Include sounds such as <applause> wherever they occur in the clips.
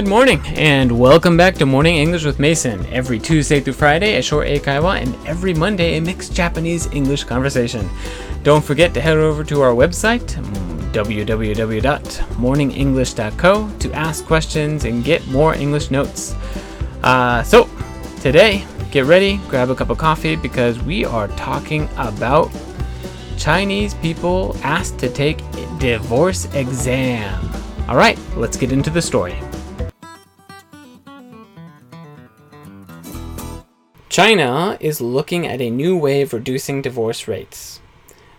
Good morning, and welcome back to Morning English with Mason. Every Tuesday through Friday, a short Eikaiwa, and every Monday, a mixed Japanese English conversation. Don't forget to head over to our website, www.morningenglish.co, to ask questions and get more English notes. Uh, so, today, get ready, grab a cup of coffee, because we are talking about Chinese people asked to take divorce exam. All right, let's get into the story. China is looking at a new way of reducing divorce rates.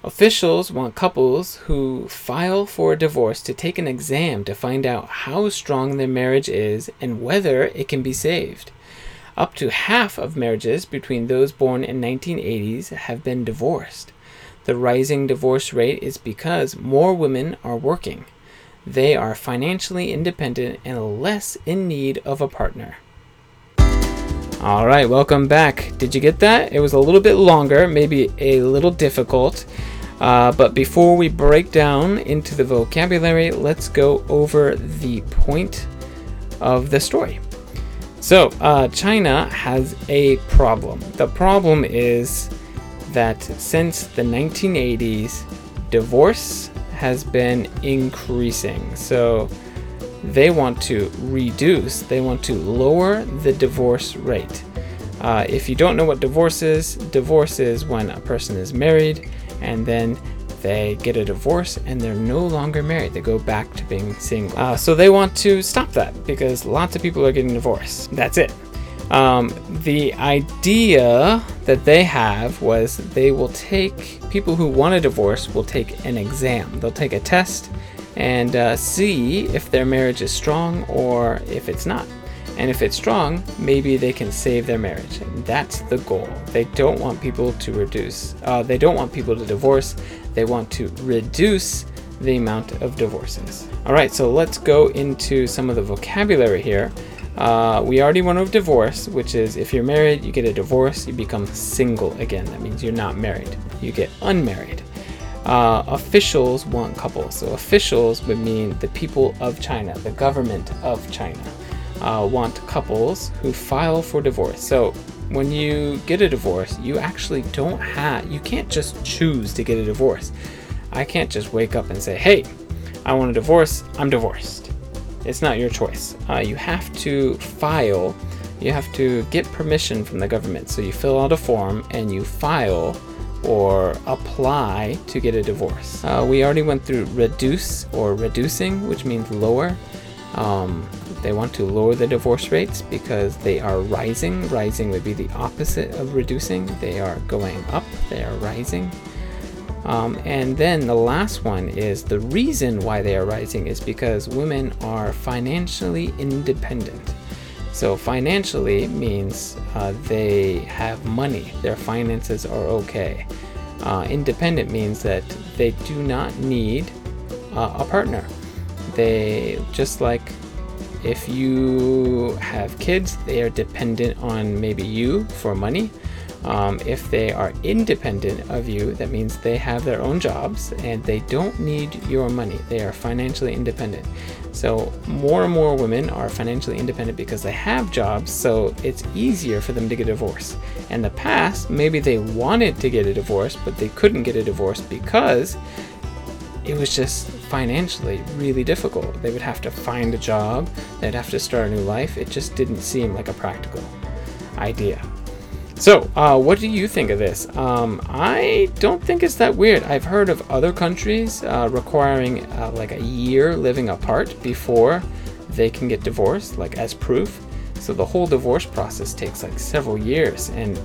Officials want couples who file for a divorce to take an exam to find out how strong their marriage is and whether it can be saved. Up to half of marriages between those born in 1980s have been divorced. The rising divorce rate is because more women are working. They are financially independent and less in need of a partner. All right, welcome back. Did you get that? It was a little bit longer, maybe a little difficult. Uh, but before we break down into the vocabulary, let's go over the point of the story. So, uh, China has a problem. The problem is that since the 1980s, divorce has been increasing. So they want to reduce, they want to lower the divorce rate. Uh, if you don't know what divorce is, divorce is when a person is married and then they get a divorce and they're no longer married. They go back to being single. Uh, so they want to stop that because lots of people are getting divorced. That's it. Um, the idea that they have was they will take people who want a divorce will take an exam. They'll take a test and uh, see if their marriage is strong or if it's not. And if it's strong, maybe they can save their marriage. That's the goal. They don't want people to reduce. Uh, they don't want people to divorce. They want to reduce the amount of divorces. All right, so let's go into some of the vocabulary here. Uh, we already went over divorce, which is if you're married, you get a divorce, you become single again. That means you're not married. You get unmarried. Uh, officials want couples. So officials would mean the people of China, the government of China, uh, want couples who file for divorce. So when you get a divorce, you actually don't have, you can't just choose to get a divorce. I can't just wake up and say, hey, I want a divorce, I'm divorced. It's not your choice. Uh, you have to file, you have to get permission from the government. So you fill out a form and you file or apply to get a divorce. Uh, we already went through reduce or reducing, which means lower. Um, they want to lower the divorce rates because they are rising. Rising would be the opposite of reducing. They are going up, they are rising. Um, and then the last one is the reason why they are rising is because women are financially independent. So, financially means uh, they have money, their finances are okay. Uh, independent means that they do not need uh, a partner. They, just like if you have kids, they are dependent on maybe you for money. Um, if they are independent of you, that means they have their own jobs and they don't need your money. They are financially independent. So, more and more women are financially independent because they have jobs, so it's easier for them to get a divorce. In the past, maybe they wanted to get a divorce, but they couldn't get a divorce because it was just financially really difficult. They would have to find a job, they'd have to start a new life. It just didn't seem like a practical idea. So, uh, what do you think of this? Um, I don't think it's that weird. I've heard of other countries uh, requiring uh, like a year living apart before they can get divorced, like as proof. So the whole divorce process takes like several years, and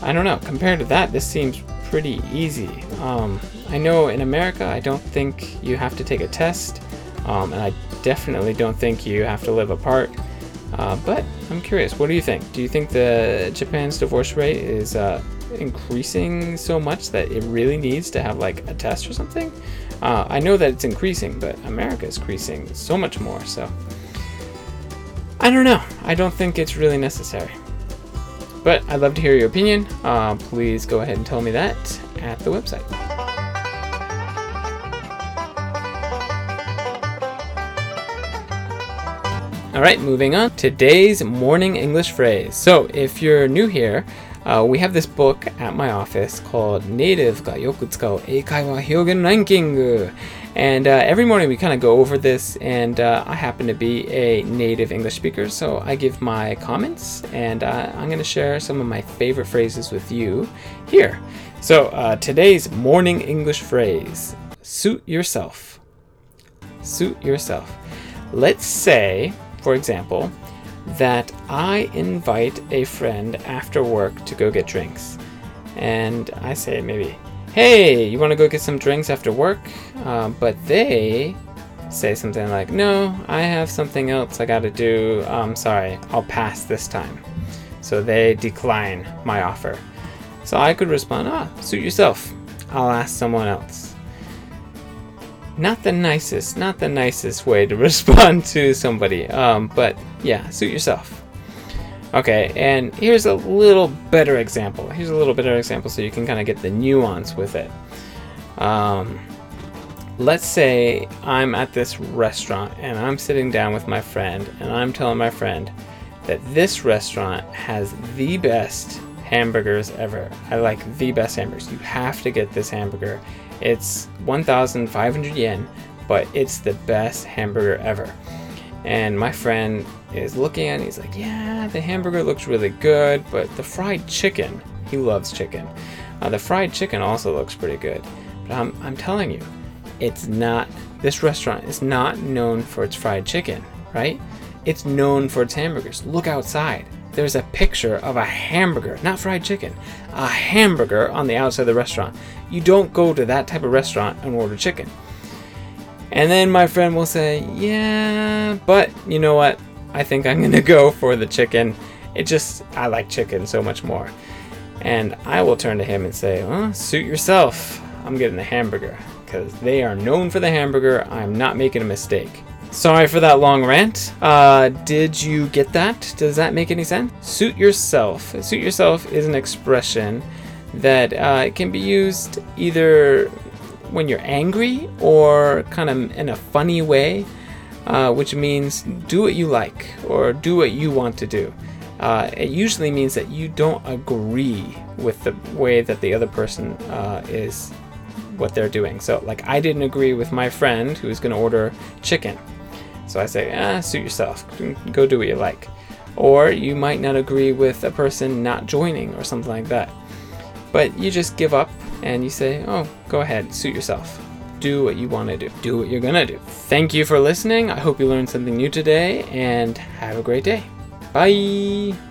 I don't know. Compared to that, this seems pretty easy. Um, I know in America, I don't think you have to take a test, um, and I definitely don't think you have to live apart. Uh, but I'm curious, what do you think? Do you think the Japan's divorce rate is uh, increasing so much that it really needs to have like a test or something? Uh, I know that it's increasing, but America is increasing so much more. So I don't know. I don't think it's really necessary. But I'd love to hear your opinion. Uh, please go ahead and tell me that at the website. All right, moving on. Today's morning English phrase. So, if you're new here, uh, we have this book at my office called Native ga yoku tsukau eikaiwa hyogen ranking. And uh, every morning we kind of go over this, and uh, I happen to be a native English speaker, so I give my comments, and uh, I'm going to share some of my favorite phrases with you here. So uh, today's morning English phrase suit yourself. Suit yourself. Let's say, for example, that I invite a friend after work to go get drinks. And I say, maybe, hey, you want to go get some drinks after work? Uh, but they say something like, no, I have something else I got to do. I'm sorry, I'll pass this time. So they decline my offer. So I could respond, ah, suit yourself. I'll ask someone else. Not the nicest, not the nicest way to <laughs> respond to somebody. Um, but yeah, suit yourself. Okay, and here's a little better example. Here's a little better example so you can kind of get the nuance with it. Um, let's say I'm at this restaurant and I'm sitting down with my friend and I'm telling my friend that this restaurant has the best hamburgers ever. I like the best hamburgers. You have to get this hamburger. It's 1,500 yen, but it's the best hamburger ever. And my friend is looking at it, he's like, Yeah, the hamburger looks really good, but the fried chicken, he loves chicken. Uh, the fried chicken also looks pretty good. But I'm, I'm telling you, it's not, this restaurant is not known for its fried chicken, right? It's known for its hamburgers. Look outside. There's a picture of a hamburger, not fried chicken, a hamburger on the outside of the restaurant. You don't go to that type of restaurant and order chicken. And then my friend will say, Yeah, but you know what? I think I'm gonna <laughs> go for the chicken. It just, I like chicken so much more. And I will turn to him and say, Well, suit yourself. I'm getting the hamburger. Because they are known for the hamburger. I'm not making a mistake. Sorry for that long rant. Uh, did you get that? Does that make any sense? Suit yourself. Suit yourself is an expression that uh, can be used either when you're angry or kind of in a funny way, uh, which means do what you like or do what you want to do. Uh, it usually means that you don't agree with the way that the other person uh, is what they're doing. So, like, I didn't agree with my friend who was going to order chicken. So I say, ah, suit yourself. Go do what you like. Or you might not agree with a person not joining or something like that. But you just give up and you say, oh, go ahead, suit yourself. Do what you want to do. Do what you're going to do. Thank you for listening. I hope you learned something new today and have a great day. Bye.